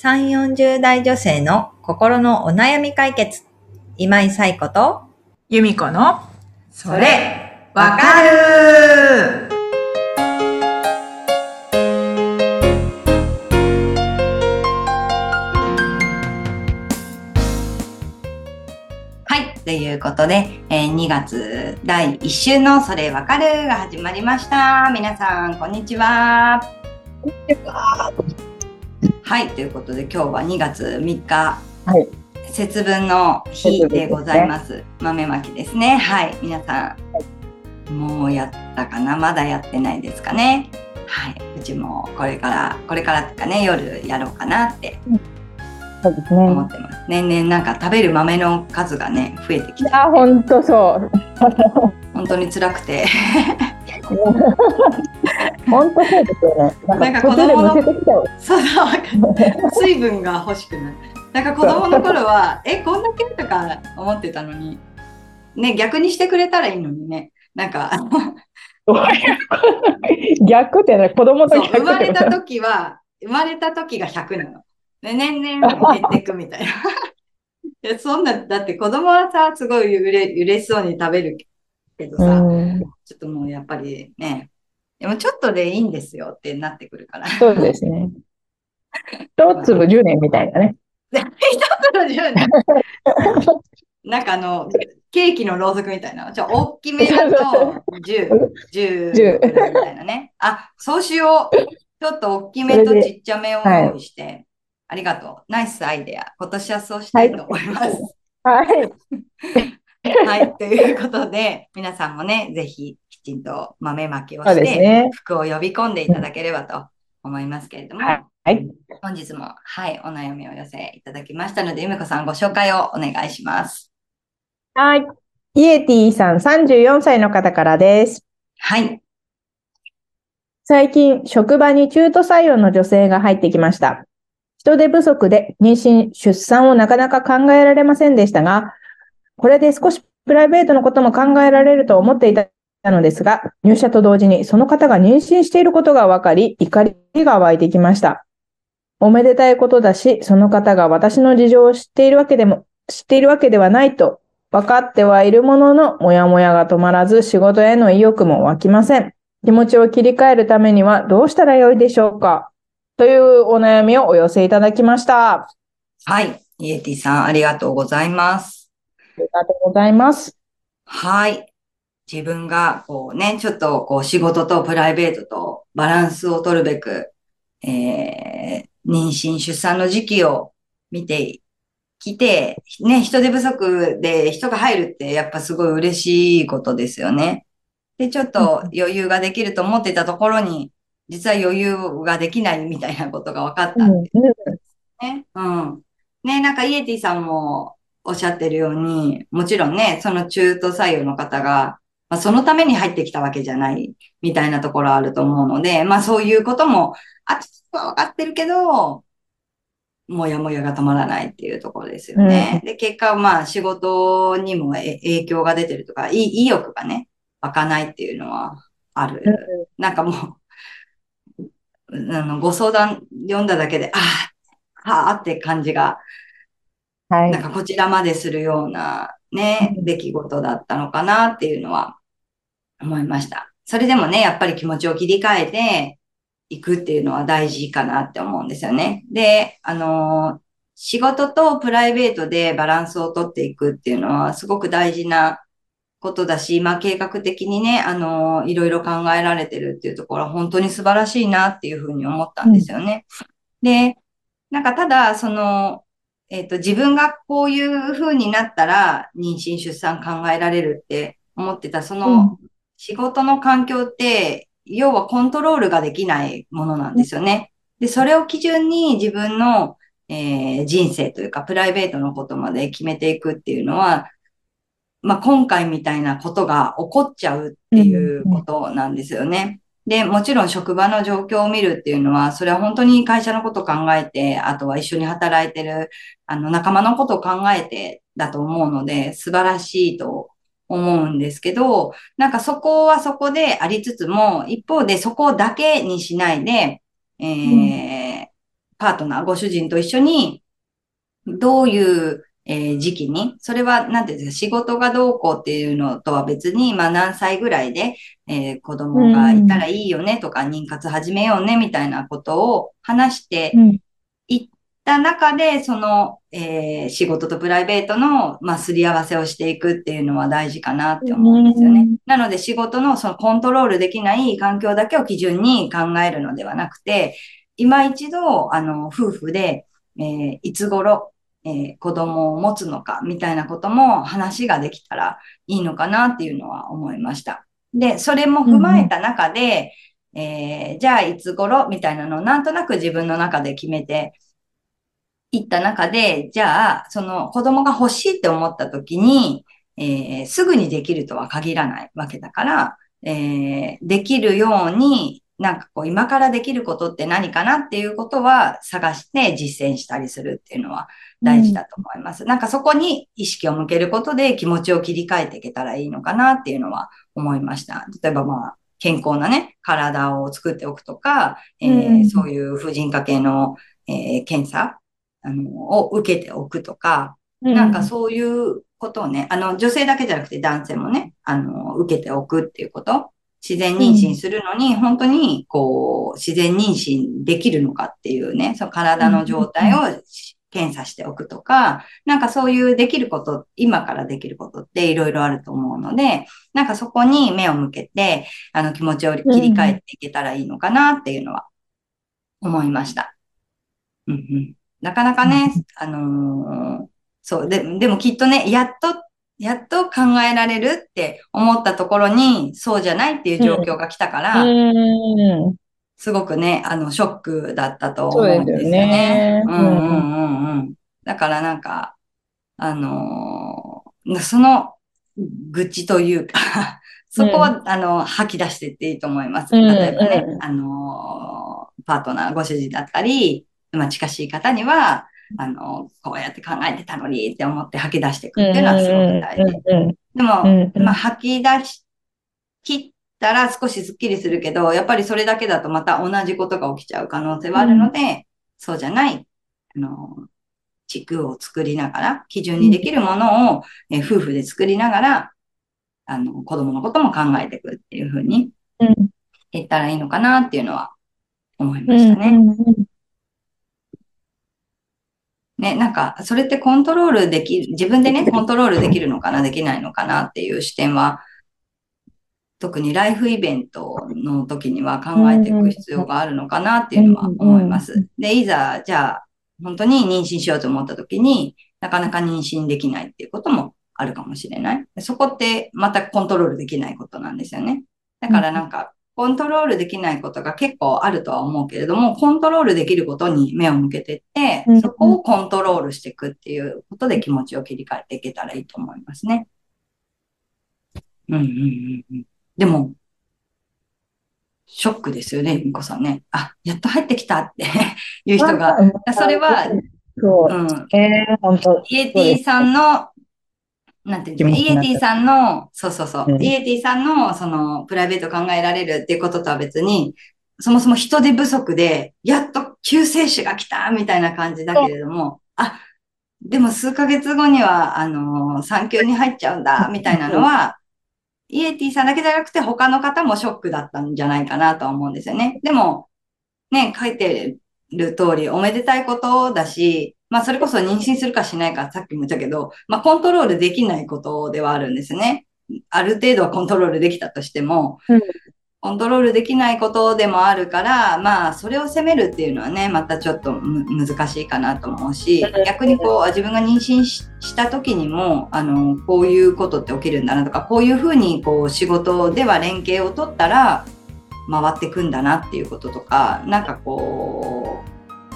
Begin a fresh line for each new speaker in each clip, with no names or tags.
3、40代女性の心のお悩み解決。今井彩子と、
由美子の、それ、わかる
はい。ということで、えー2月第1週のそれわかるが始まりました。皆さん、こんにちは。はい。ということで、今日は2月3日、
はい。
節分の日でございます。豆まきですね。はい。皆さん、もうやったかな？まだやってないですかね？はい。うちもこれから、これからっていうかね、夜やろうかなって
そうですね。
思ってます。年々なんか食べる豆の数がね、増えてきて、
あ、本当そう。
本当に辛くて。
本当そうですよね。
なんか子供の。そ水分が欲しくなる。なんか子供の頃は、え、こんだけとか思ってたのに、ね、逆にしてくれたらいいのにね。なんか、
逆ってね、子供と
そう、
逆
生まれた時は、生まれた時が100なの。で、年々減っていくみたいな。いやそんな、だって子供はさ、すごいうれ嬉しそうに食べるけどさ、
うん、
ちょっともうやっぱりね、でもちょっとでいいんですよってなってくるから。
そうですね。一粒10年みたいなね。
で 一つの10年。なんかあの、ケーキのろうそくみたいな。ちょ、大きめだと10、10
10
ぐらいみたいなね。あ、そうしよう。ちょっと大きめとちっちゃめを用意して。ありがとう。ナイスアイデア。今年はそうしたいと思います。
はい。
はい。ということで、皆さんもね、ぜひきちんと豆まきをして、
ね。
服を呼び込んでいただければと思いますけれども、
はい。
本日も、はい、お悩みを寄せいただきましたので、ゆめこさんご紹介をお願いします。
はい。イエティさん34歳の方からです。
はい。
最近、職場に中途採用の女性が入ってきました。人手不足で妊娠、出産をなかなか考えられませんでしたが、これで少しプライベートのことも考えられると思っていたのですが、入社と同時にその方が妊娠していることが分かり、怒りが湧いてきました。おめでたいことだし、その方が私の事情を知っているわけでも、知っているわけではないと分かってはいるものの、もやもやが止まらず仕事への意欲も湧きません。気持ちを切り替えるためにはどうしたらよいでしょうか？というお悩みをお寄せいただきました。あ
はい。イエティさん、ありがとうございます。
りがとうございます。
はい。自分が、こうね、ちょっと、こう、仕事とプライベートとバランスを取るべく、えー、妊娠、出産の時期を見てきて、ね、人手不足で人が入るって、やっぱすごい嬉しいことですよね。で、ちょっと余裕ができると思ってたところに、実は余裕ができないみたいなことが分かったんですね。うん。ね、なんかイエティさんもおっしゃってるように、もちろんね、その中途採用の方が、まあ、そのために入ってきたわけじゃないみたいなところあると思うので、まあそういうことも、あっちは分かってるけど、もやもやが止まらないっていうところですよね。で、結果、まあ仕事にもえ影響が出てるとか、い意欲がね、湧かないっていうのはある。なんかもう、あの、ご相談読んだだけで、ああ、はあって感じが、
はい
なん。かこちらまでするようなね、
うん
出来事だったのかなっていうのは思いました。それでもね、やっぱり気持ちを切り替えていくっていうのは大事かなって思うんですよね。で、あの仕事とプライベートでバランスをとっていくっていうのはすごく大事なことだし、まあ計画的にね、あのーいろいろ考えられてるっていうところは本当に素晴らしいなっていうふうに思ったんですよね。で、なんかただ、その、えっと、自分がこういう風になったら、妊娠、出産考えられるって思ってた、その、仕事の環境って、要はコントロールができないものなんですよね。で、それを基準に自分の、えー人生というか、プライベートのことまで決めていくっていうのは、まあ、今回みたいなことが起こっちゃうっていうことなんですよね。で、もちろん職場の状況を見るっていうのは、それは本当に会社のことを考えて、あとは一緒に働いてる、あの、仲間のことを考えてだと思うので、素晴らしいと思うんですけど、なんかそこはそこでありつつも、一方でそこだけにしないで、えーパートナー、ご主人と一緒に、どういう、えー時期に、それは、なんていうんですか、仕事がどうこうっていうのとは別に、まあ何歳ぐらいで、えー子供がいたらいいよねとか、妊活始めようねみたいなことを話して
うん。
いった中で、その、えー仕事とプライベートの、まあ、すり合わせをしていくっていうのは大事かなって思うんですよね。
うん
なので仕事のそのコントロールできない環境だけを基準に考えるのではなくて、今一度、あの、夫婦で、えーいつ頃、えー子供を持つのかみたいなことも話ができたらいいのかなっていうのは思いました。で、それも踏まえた中で、えーじゃあいつ頃みたいなのをなんとなく自分の中で決めていった中で、じゃあ、その子供が欲しいって思った時に、えーすぐにできるとは限らないわけだから、えーできるように、なんかこう、今からできることって何かなっていうことは探して実践したりするっていうのは大事だと思います。なんかそこに意識を向けることで気持ちを切り替えていけたらいいのかなっていうのは思いました。例えばまあ、健康なね、体を作っておくとか、えー
うん
そういう婦人科系の、えー検査あのを受けておくとか、なんかそういうことをね、あの、女性だけじゃなくて男性もね、あの、受けておくっていうこと。自然妊娠するのに、本当に、こう、自然妊娠できるのかっていうね、その体の状態を検査しておくとか、なんかそういうできること、今からできることっていろいろあると思うので、なんかそこに目を向けて、あの、気持ちを切り替えていけたらいいのかなっていうのは思いました。うんうん。なかなかね、あのーそう、で、でもきっとね、やっと、やっと考えられるって思ったところに、そうじゃないっていう状況が来たから、
うん。
すごくね、あの、ショックだったと思
そううん
ですよ
ですよ
ね
ね。
うんうんうんうん。だからなんか、あのーその愚痴というか、そこは、あの、吐き出していっていいと思います。
うん
例えばね、
うん
あのーパートナー、ご主人だったり、まあ、近しい方には、あの、こうやって考えてたのにって思って吐き出していくっていうのはすごく大事。
うん
でも、
うんうん。
まあ、吐き出し、切ったら少しスッキリするけど、やっぱりそれだけだとまた同じことが起きちゃう可能性はあるので、そうじゃない、あの、地区を作りながら、基準にできるものを、え夫婦で作りながら、あの、子供のことも考えていくっていうふうに
うん。
言ったらいいのかなっていうのは思いま
うん
したね。
うんうん
ね、なんか、それってコントロールできる、自分でね、コントロールできるのかな、できないのかなっていう視点は、特にライフイベントの時には考えていく必要があるのかなっていうのは思います。で、いざ、じゃあ、本当に妊娠しようと思った時になかなか妊娠できないっていうこともあるかもしれない。そこってまたコントロールできないことなんですよね。だからなんか、コントロールできないことが結構あるとは思うけれども、コントロールできることに目を向けていって
うん、
そこをコントロールしていくっていうことで気持ちを切り替えていけたらいいと思いますね。うんうんうんうん。でも、ショックですよね、みこさんね。あ、やっと入ってきたって いう人が。それは、
そうう。
ん、
えー、本当。
イエティさんの、なんていうんですか、イエティさんの、そうそうそう、
うん。
イエティさんの、その、プライベート考えられるっていうこととは別に、そもそも人手不足で、やっと救世主が来たみたいな感じだけれども、あ、でも数ヶ月後には、あの、産休に入っちゃうんだ、みたいなのは、イエティさんだけじゃなくて他の方もショックだったんじゃないかなとは思うんですよね。でも、ね、書いてる通りおめでたいことだし、まあそれこそ妊娠するかしないかさっきも言ったけど、まあコントロールできないことではあるんですね。ある程度はコントロールできたとしても、
うん
コントロールできないことでもあるから、まあそれを責めるっていうのはね、またちょっとむ難しいかなと思うし
うん、
逆にこう自分が妊娠しした時にも、あの、こういうことって起きるんだなとか、こういうふうにこう仕事では連携を取ったら回ってくんだなっていうこととか、なんかこう、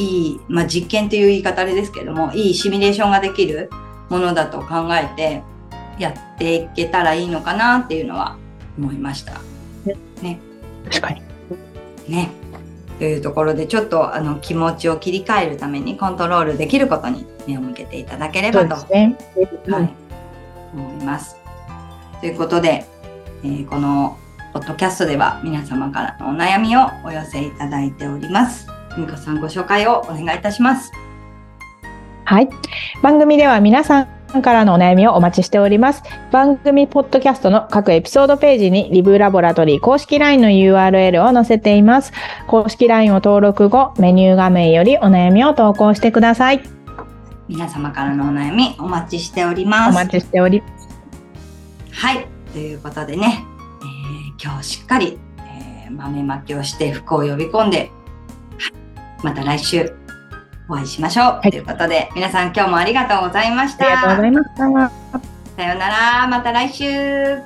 いい、まあ、実験という言い方あれですけども、いいシミュレーションができるものだと考えてやっていけたらいいのかなっていうのは思いました。
確かに。
ね。というところでちょっとあの気持ちを切り替えるためにコントロールできることに目を向けていただけれ
そ
ばと思います。ということで、えーこのポッドキャストでは皆様からのお悩みをお寄せいただいております。みこさんご紹介をお願いいたします。
はい。番組では皆さんからのお悩みをお待ちしております。番組ポッドキャストの各エピソードページにリブラボラトリー公式 LINE の URL を載せています。公式 LINE を登録後、メニュー画面よりお悩みを投稿してください。
皆様からのお悩みお待ちしております。
お待ちしており
はい。ということでね、えー今日しっかり、えー豆まきをして福を呼び込んで、はいまた来週お会いしましょう。
い
ということで、皆さん今日もありがとうございました。
ありがとうございました。
さようなら。また来週。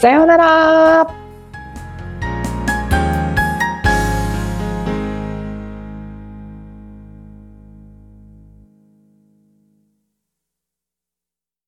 さようなら。